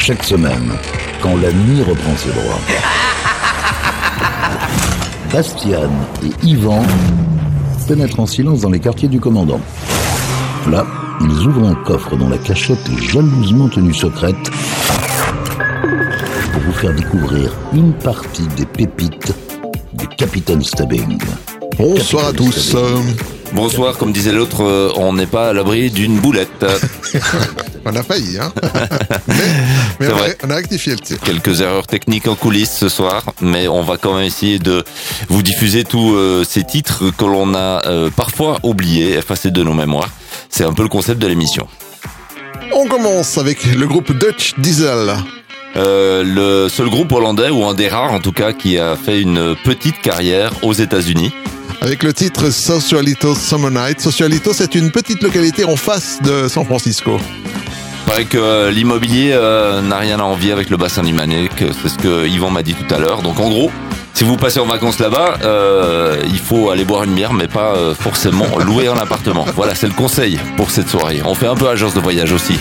chaque semaine, quand la nuit reprend ses droits. Bastian et Yvan pénètrent en silence dans les quartiers du commandant. Là, ils ouvrent un coffre dont la cachette est jalousement tenue secrète pour vous faire découvrir une partie des pépites du Capitaine Stubbing. Bonsoir à tous. Stubbing. Bonsoir, comme disait l'autre, euh, on n'est pas à l'abri d'une boulette. On a failli, hein Mais, on, a, vrai. on a rectifié le tir. Quelques erreurs techniques en coulisses ce soir, mais on va quand même essayer de vous diffuser tous euh, ces titres que l'on a euh, parfois oubliés, effacés de nos mémoires. C'est un peu le concept de l'émission. On commence avec le groupe Dutch Diesel. Euh, le seul groupe hollandais, ou un des rares en tout cas, qui a fait une petite carrière aux États-Unis. Avec le titre Socialito Summer Night. Socialito, c'est une petite localité en face de San Francisco. Paraît que euh, l'immobilier euh, n'a rien à envier avec le bassin limanais, que c'est ce que Yvan m'a dit tout à l'heure. Donc en gros, si vous passez en vacances là-bas, euh, il faut aller boire une bière, mais pas forcément louer un appartement. Voilà, c'est le conseil pour cette soirée. On fait un peu agence de voyage aussi.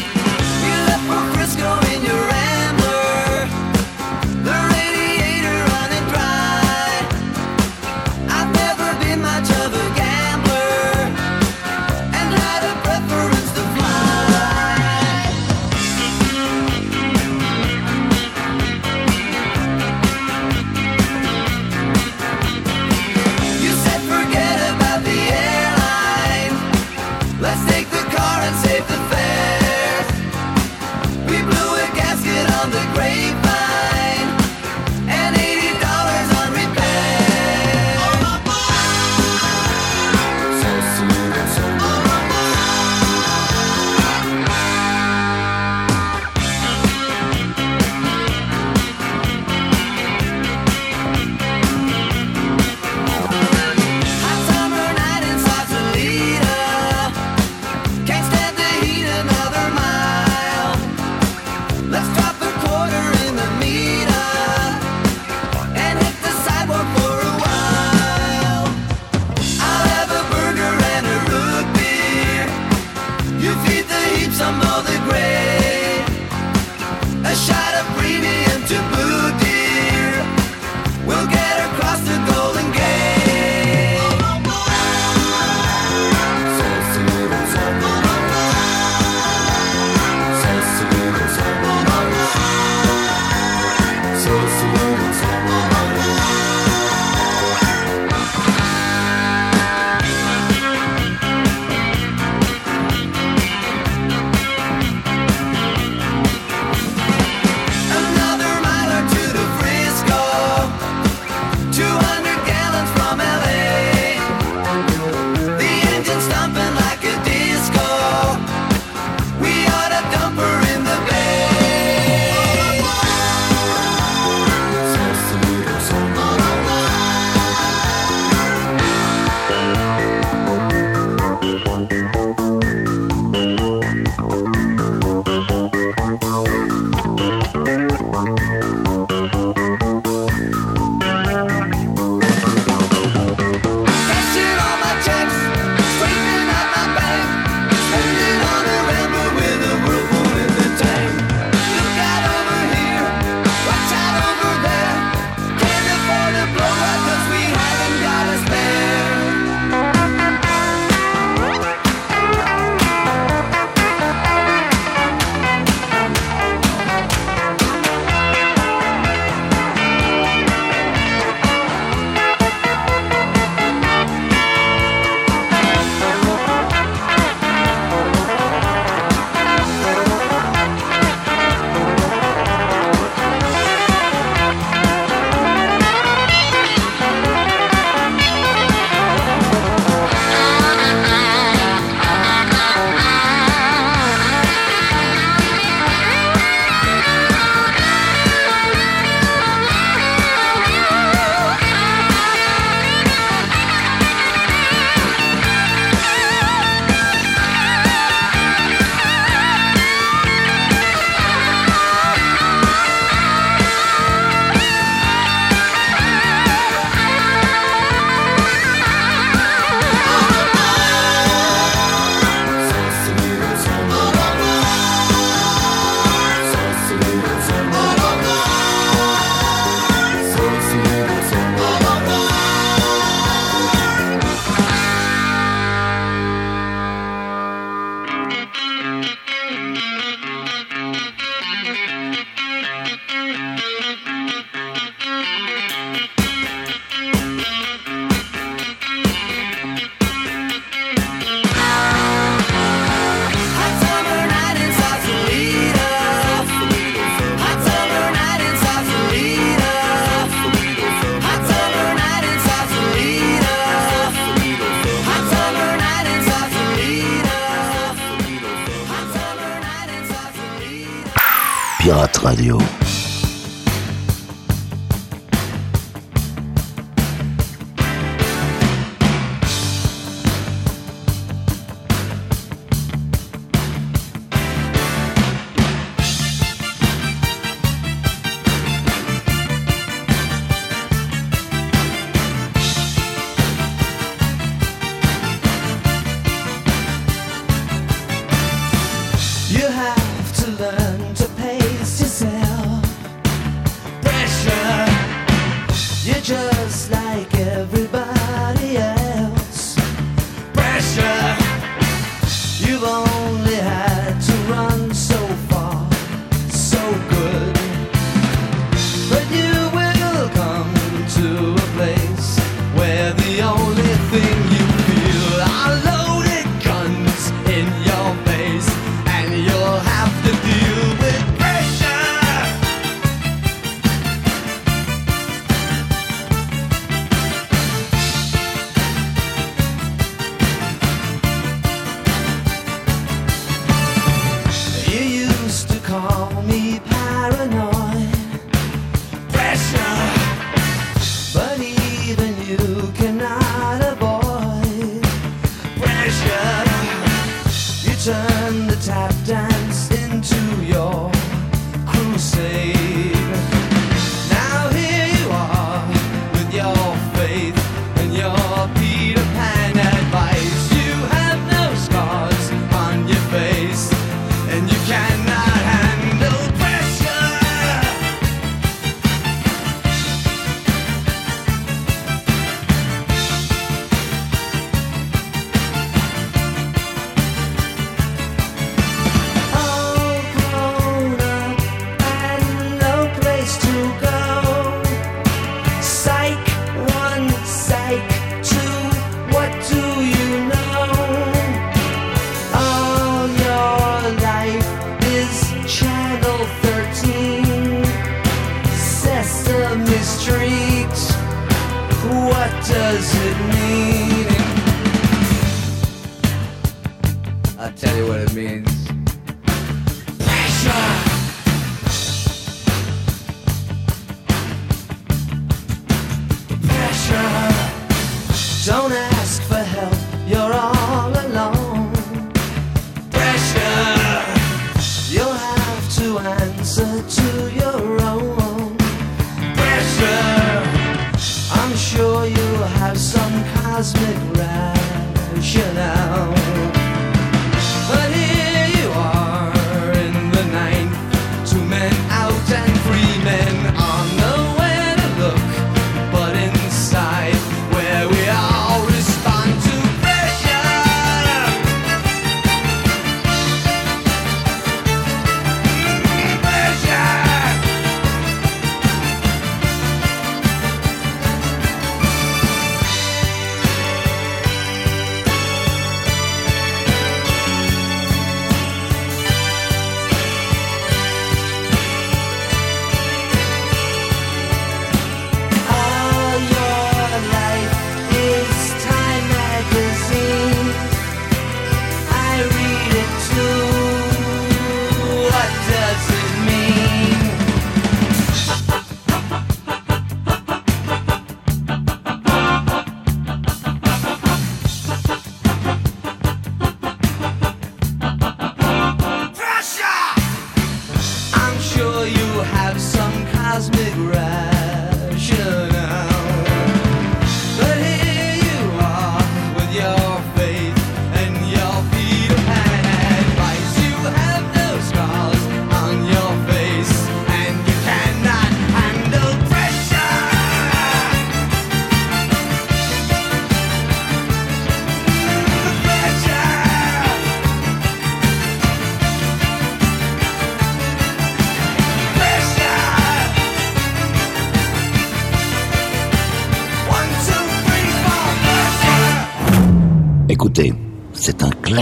Radio.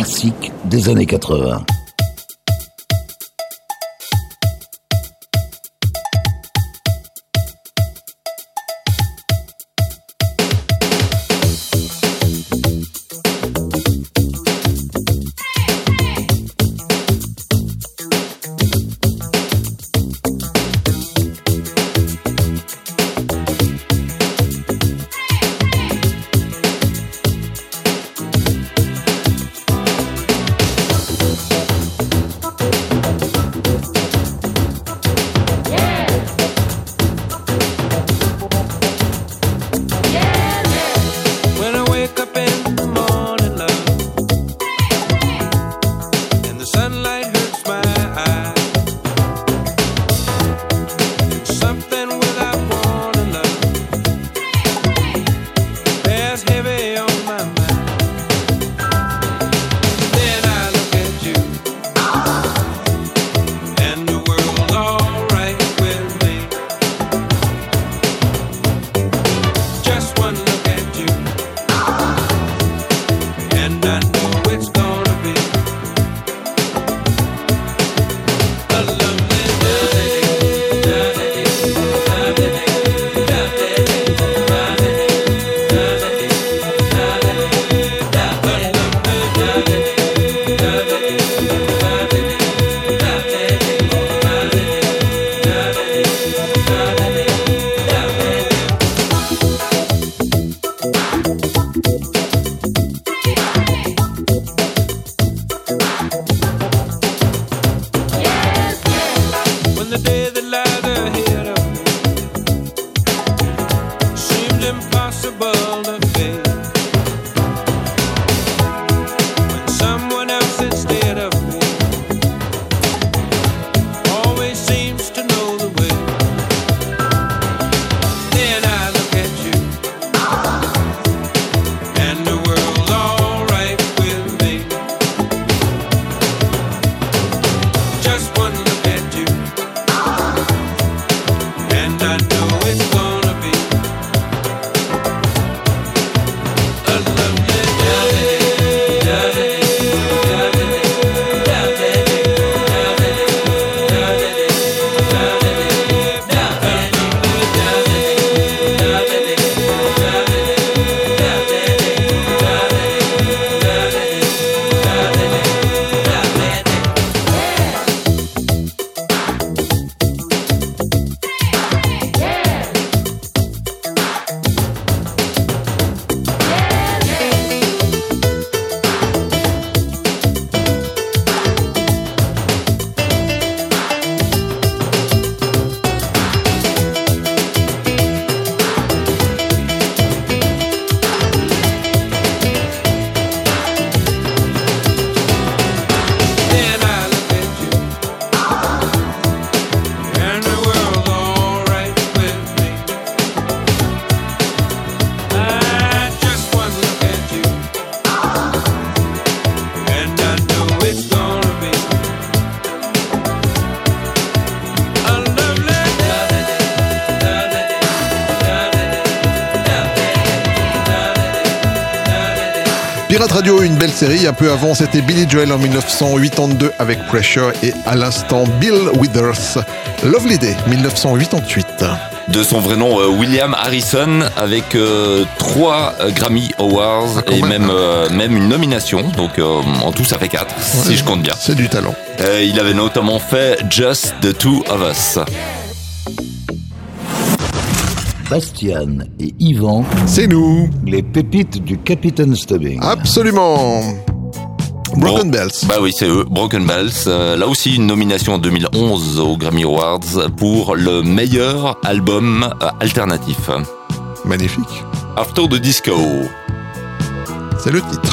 C'est un classique des années 80. série. Un peu avant, c'était Billy Joel en 1982 avec Pressure et à l'instant Bill Withers. Lovely Day, 1988. De son vrai nom, euh, William Harrison, avec euh, trois euh, Grammy Awards ah, et même, une nomination. Donc en tout, ça fait quatre, si je compte bien. C'est du talent. il avait notamment fait Just the Two of Us. Bastian et Yvan. C'est nous Les pépites du Capitaine Stubbing. Absolument Broken Bells. Bah oui, c'est eux, Broken Bells. Euh, là aussi, une nomination en 2011 aux Grammy Awards pour le meilleur album euh, alternatif. Magnifique. After the Disco. C'est le titre.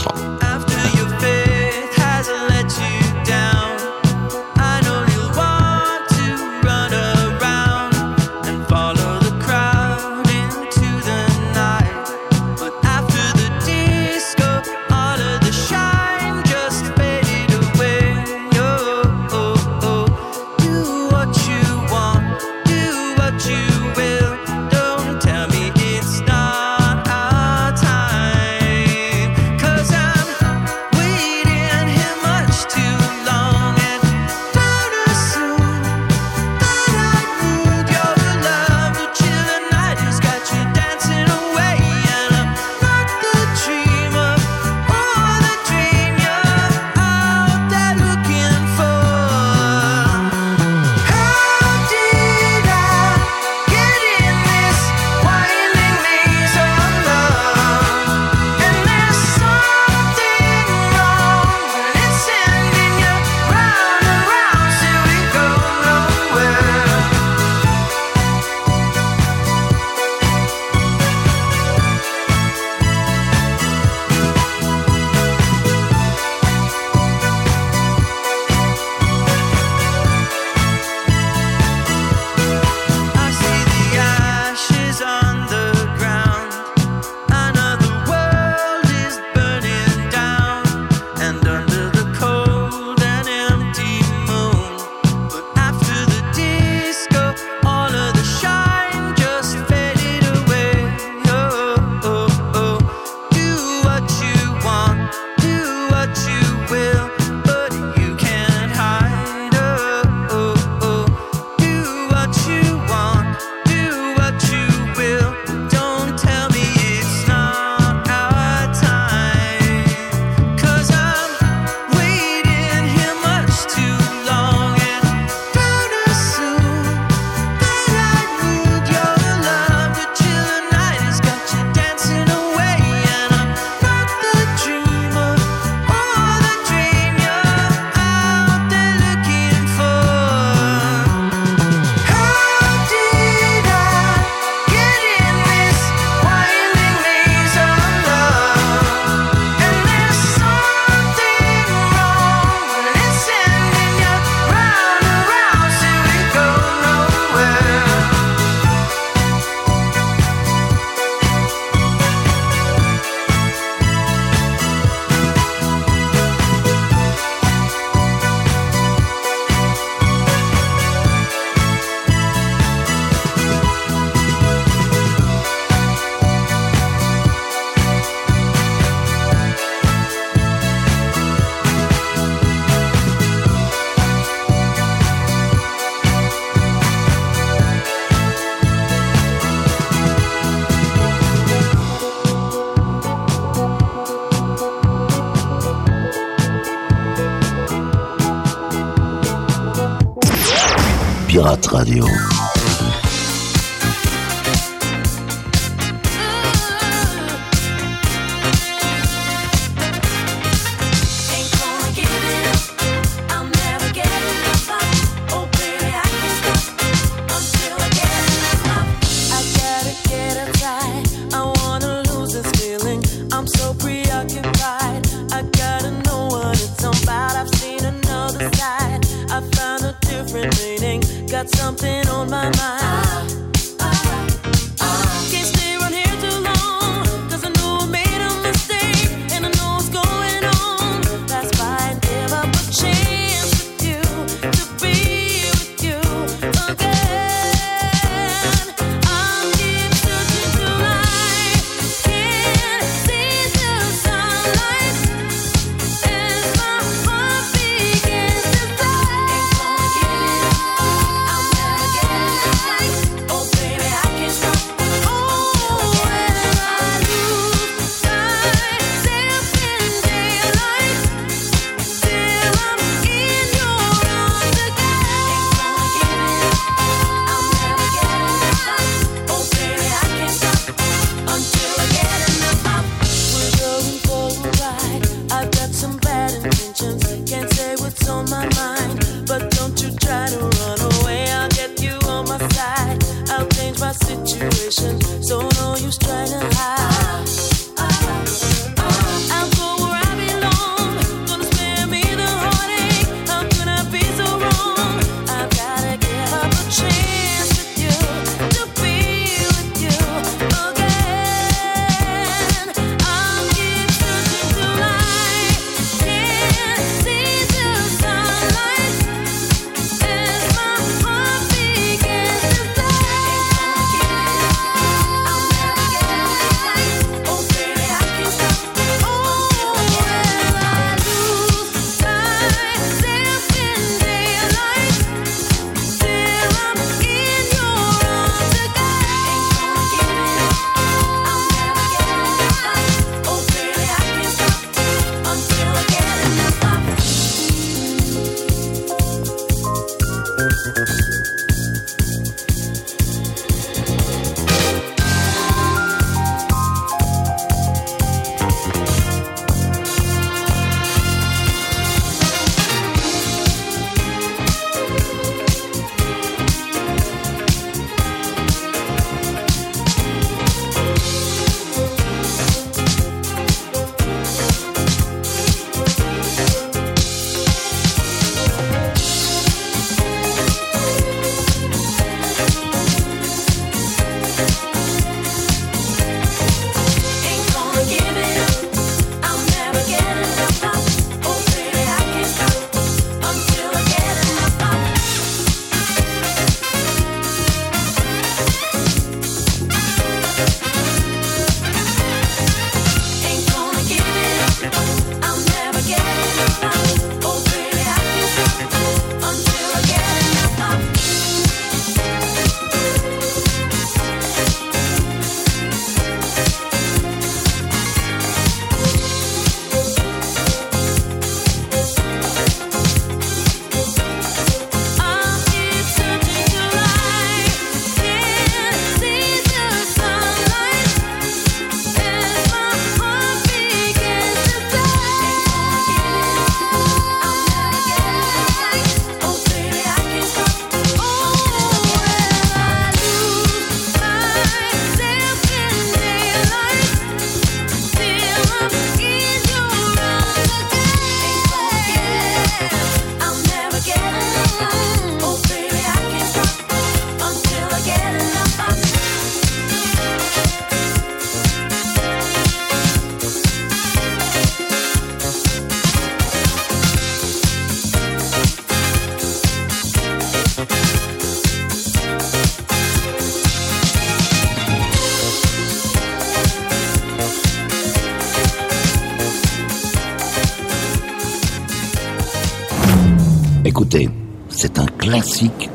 something on my mind.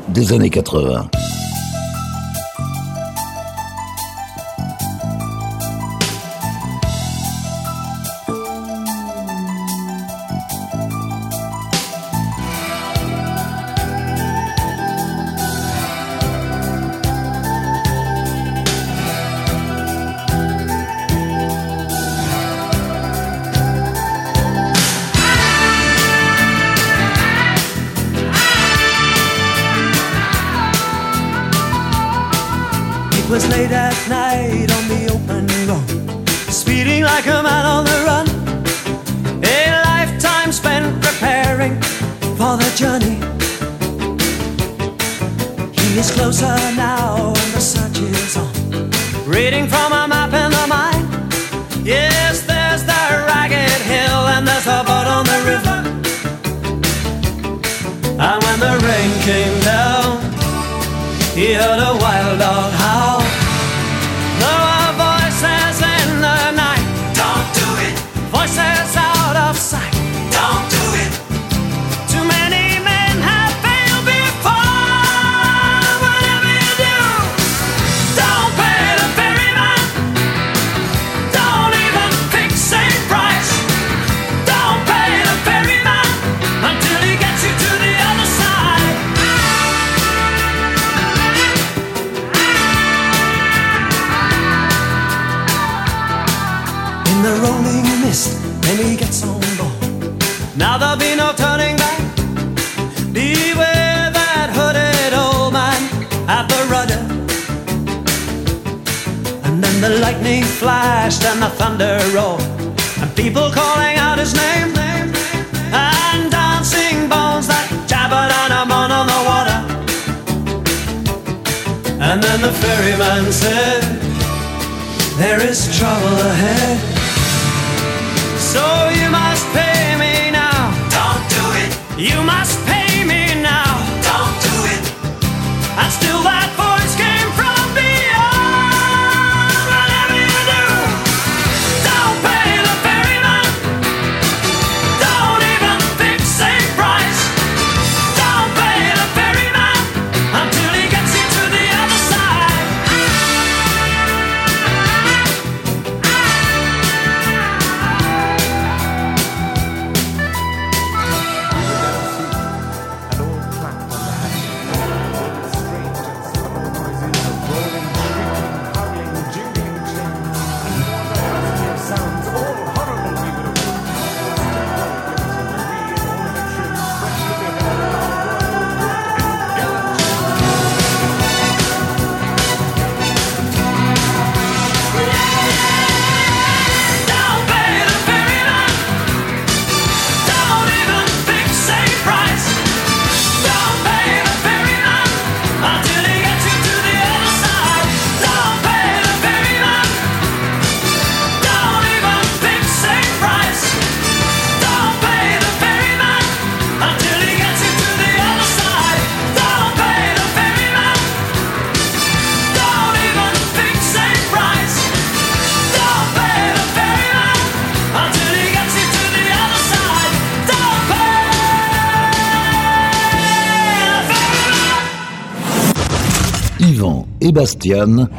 Des années 80. Now there'll be no turning back. Beware that hooded old man at the rudder. And then the lightning flashed and the thunder rolled, and people calling out his name, and dancing bones that jabbered and a on on the water. And then the ferryman said, There is trouble ahead. So You must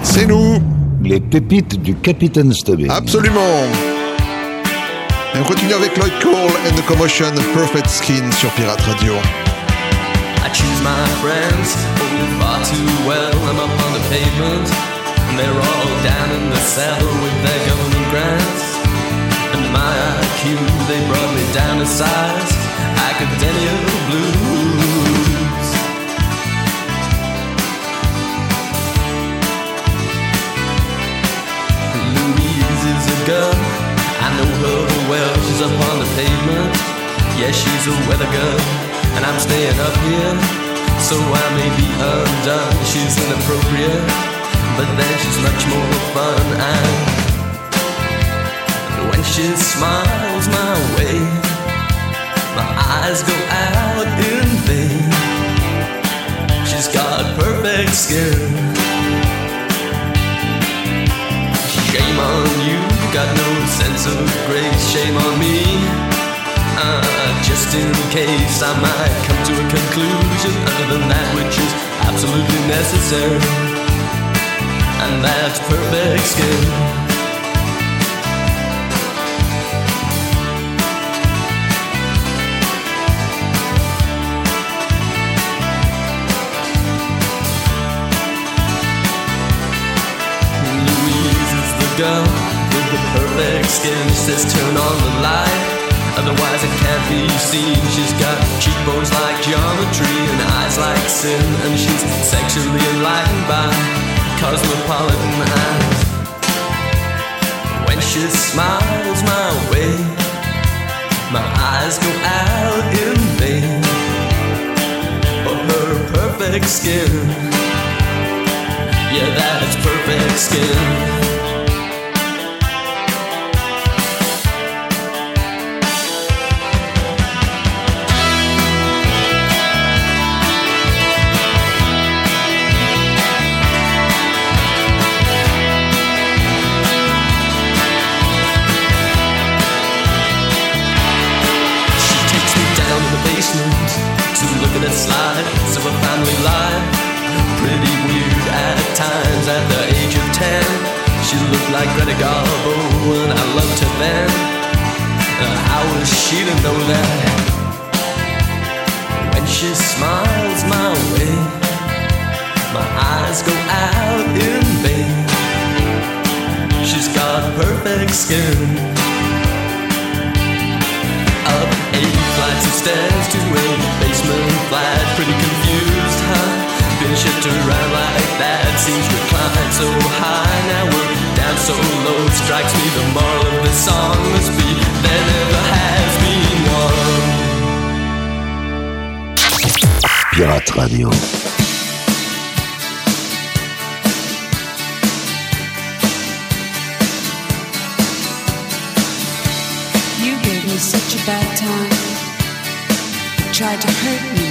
C'est nous les pépites du Capitaine Stubbing. Absolument Et on continue avec Lloyd Cole and the Commotion Perfect Skin sur Pirate Radio. I choose my friends oh, far too well. I'm up on the pavement, and they're all down in the cellar with their government grants. And my IQ, they brought me down to size. Academia blues. Girl, I know her well. She's up on the pavement. Yeah, she's a weather girl, and I'm staying up here, so I may be undone. She's inappropriate, but then she's much more fun. And when she smiles my way, my eyes go out in vain. She's got perfect skin. Shame on you, got no sense of grace. Shame on me. Uh, just in case I might come to a conclusion other than that which is absolutely necessary, and that's perfect skin. Skin. Says turn on the light, otherwise it can't be seen. She's got cheekbones like geometry and eyes like sin, and she's sexually enlightened by cosmopolitan eyes. When she smiles my way, my eyes go out in vain for her perfect skin. Yeah, that's perfect skin. Like Greta Garbo and I loved her then. Uh, how was she to know that? When she smiles my way, my eyes go out in vain. She's got perfect skin. Up eight flights of stairs to a basement flat. Pretty confused, huh? Been shipped around like that. Seems reclined so high. Now so low strikes me the moral of this song must be there never has been one. Pirate Radio. You gave me such a bad time. Tried to hurt me.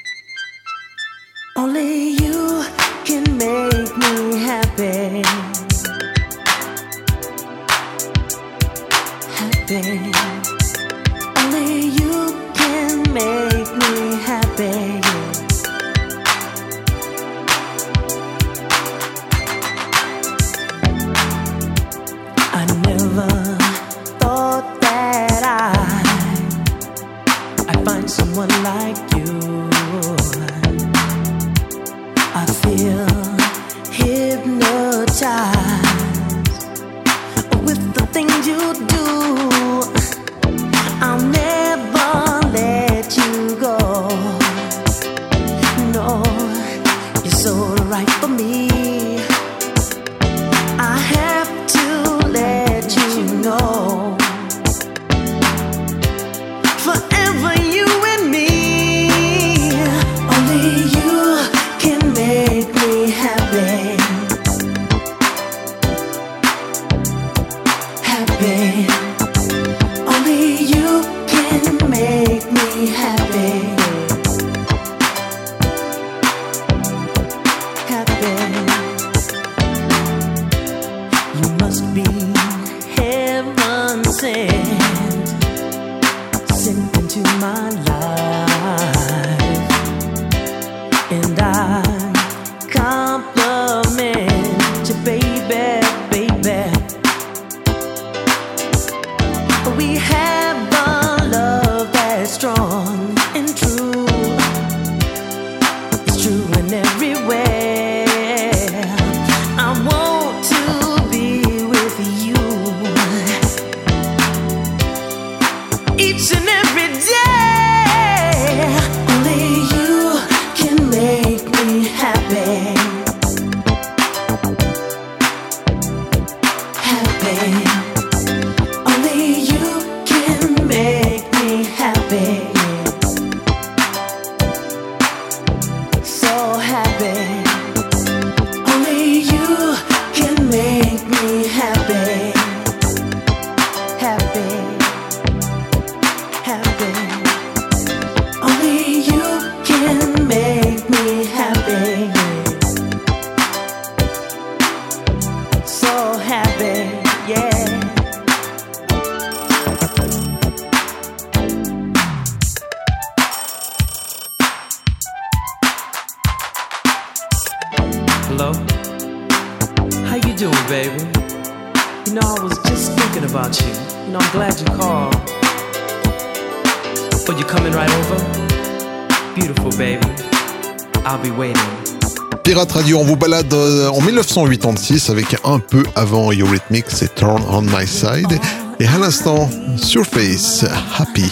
1986 avec un peu avant Eurythmics c'est Turn on My Side. Et à l'instant, Surface, Happy.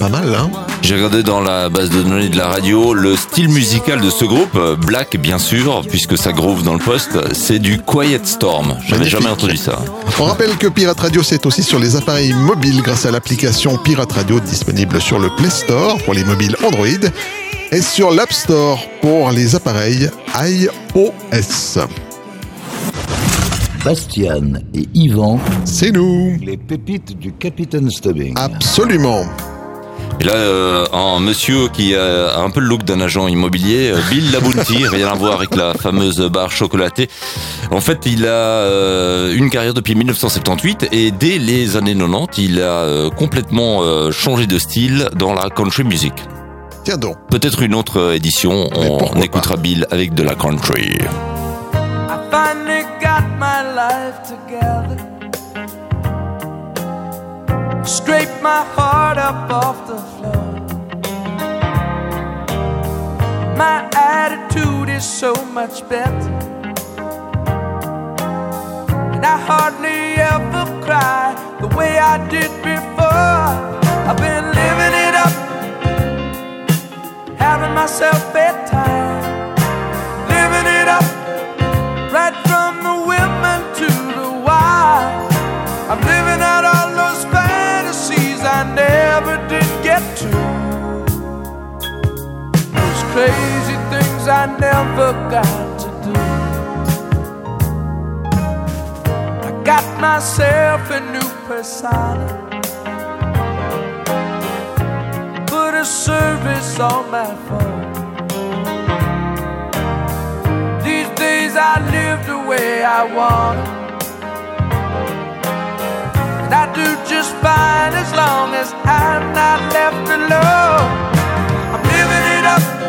Pas mal, hein? J'ai regardé dans la base de données de la radio le style musical de ce groupe, Black bien sûr, puisque ça groove dans le poste, c'est du Quiet Storm. J'avais jamais entendu ça. On rappelle que Pirate Radio, c'est aussi sur les appareils mobiles grâce à l'application Pirate Radio disponible sur le Play Store pour les mobiles Android et sur l'App Store pour les appareils iOS. Bastian et Yvan, C'est nous les pépites du Capitaine Stubbing. Absolument Et là, euh, un monsieur qui a un peu le look d'un agent immobilier, euh, Bill Labunti, rien à voir avec la fameuse barre chocolatée. En fait, il a euh, une carrière depuis 1978 et dès les années 90, il a euh, complètement euh, changé de style dans la country music. Tiens donc Peut-être une autre euh, édition, Mais on, pourquoi on écoutera Bill avec de la country. Got my life together. Scrape my heart up off the floor. My attitude is so much better. And I hardly ever cry the way I did before. I've been living it up, having myself bedtime, living it up right crazy things I never got to do. I got myself a new persona. Put a service on my phone. These days I live the way I want. I do just fine as long as I'm not left alone. I'm living it up,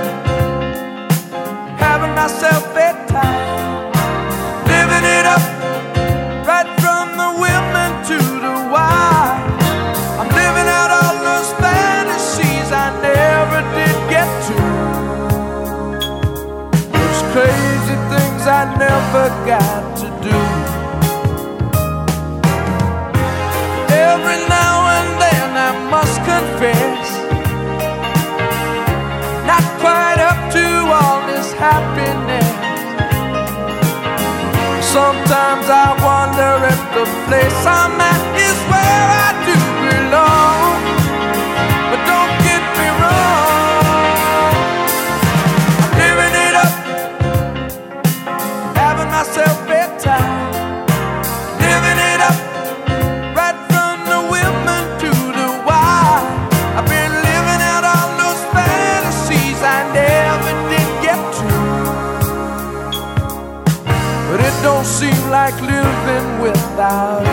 Sometimes I wonder if the place I'm at is where I crowd.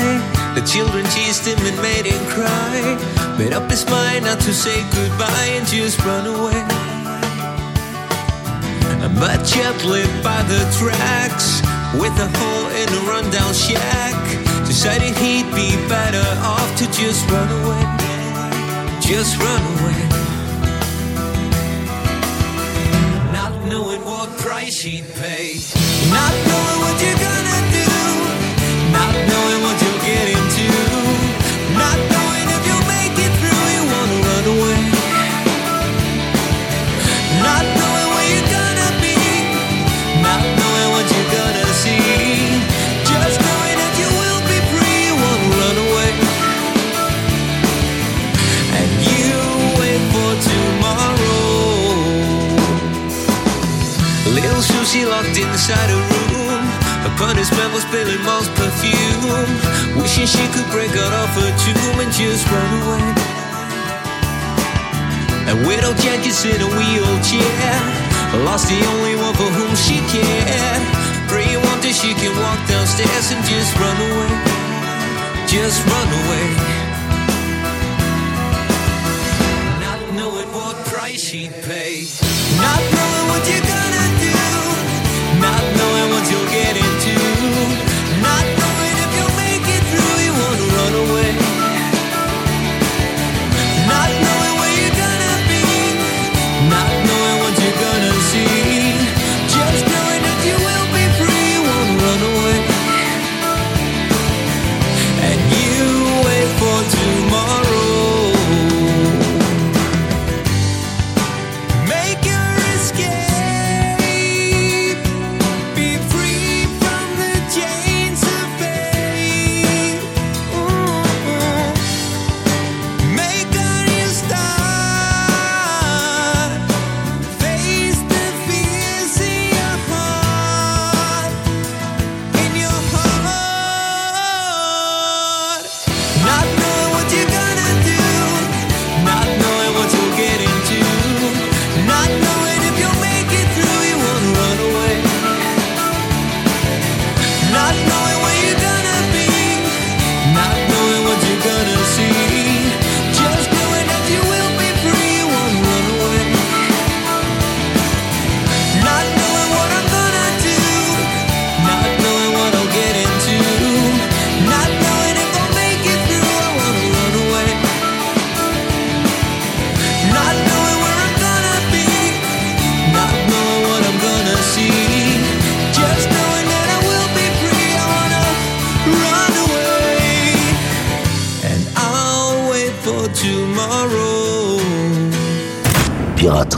The children teased him and made him cry. Made up his mind not to say goodbye and just run away. But Jet lived by the tracks with a hole in a rundown shack. Decided he'd be better off to just run away. Just run away. Not knowing what price he'd pay. Not knowing Billy Moss perfume. Wishing she could break out of her tomb and just run away. And widow Jenkins in a wheelchair. Lost the only one for whom she cared. Pray one day she can walk downstairs and just run away. Just run away. Not knowing what price she'd pay. Not knowing what you're gonna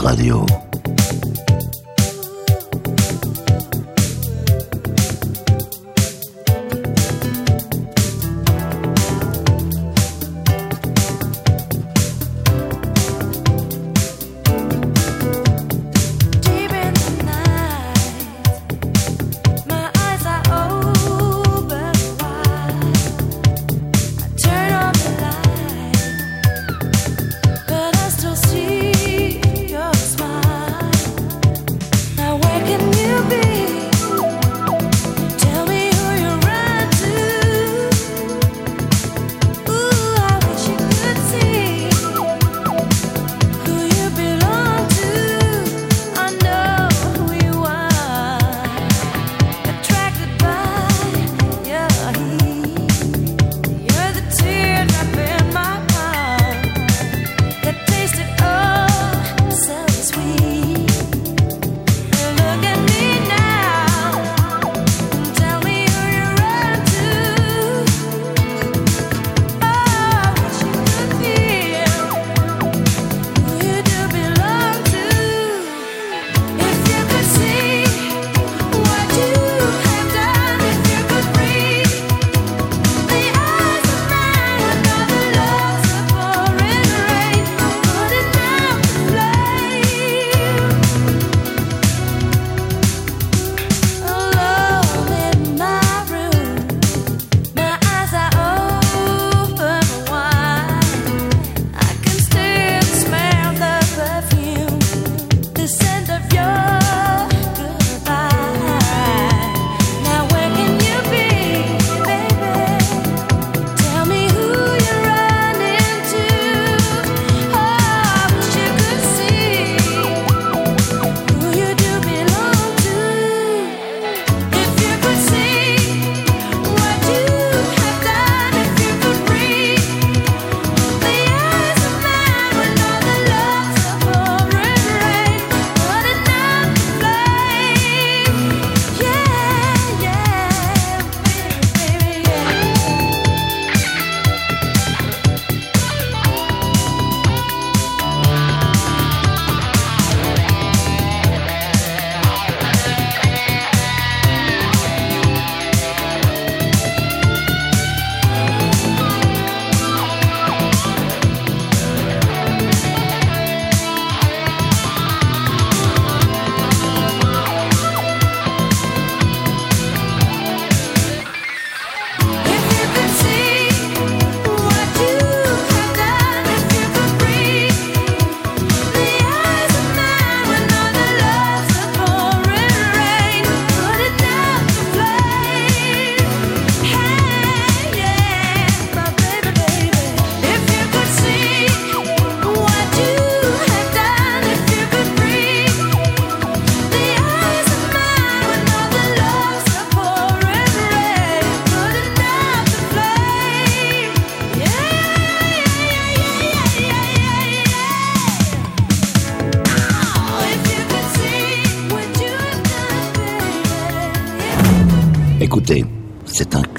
Radio.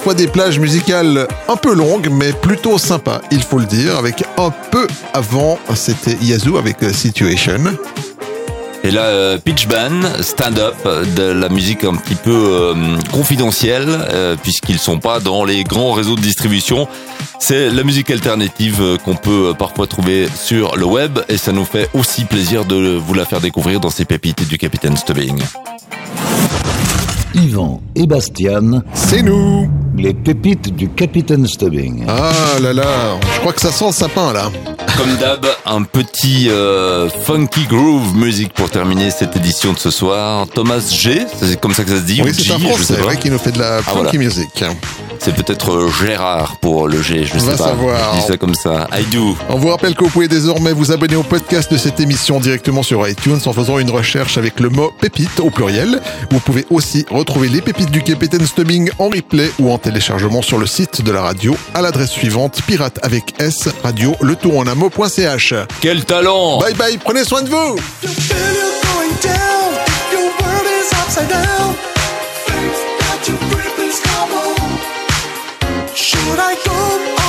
Parfois des plages musicales un peu longues, mais plutôt sympas, il faut le dire. Avec un peu avant, c'était Yazoo avec euh, Situation. Et là, euh, Pitch Band, Stand Up, euh, de la musique un petit peu euh, confidentielle, euh, puisqu'ils sont pas dans les grands réseaux de distribution. C'est la musique alternative euh, qu'on peut parfois trouver sur le web, et ça nous fait aussi plaisir de vous la faire découvrir dans ces pépites du Capitaine Stubbing. Yvan et Bastian, C'est nous les pépites du Capitaine Stubbing. Ah là là, je crois que ça sent le sapin là. Comme d'hab, un petit euh, funky groove music pour terminer cette édition de ce soir. Thomas G, c'est comme ça que ça se dit Oui, ou c'est un français qui nous fait de la Ah, funky voilà. music. C'est peut-être euh, Gérard pour le G, je On sais va pas. savoir. Je dis ça comme ça. I do. On vous rappelle que vous pouvez désormais vous abonner au podcast de cette émission directement sur iTunes en faisant une recherche avec le mot pépite au pluriel. Vous pouvez aussi retrouver les pépites du Capitaine Stubbing en replay ou en téléchargement sur le site de la radio à l'adresse suivante pirate avec S radio le tout en un mot.ch. Quel talent Bye bye, prenez soin de vous upside down. Things that you. Should I go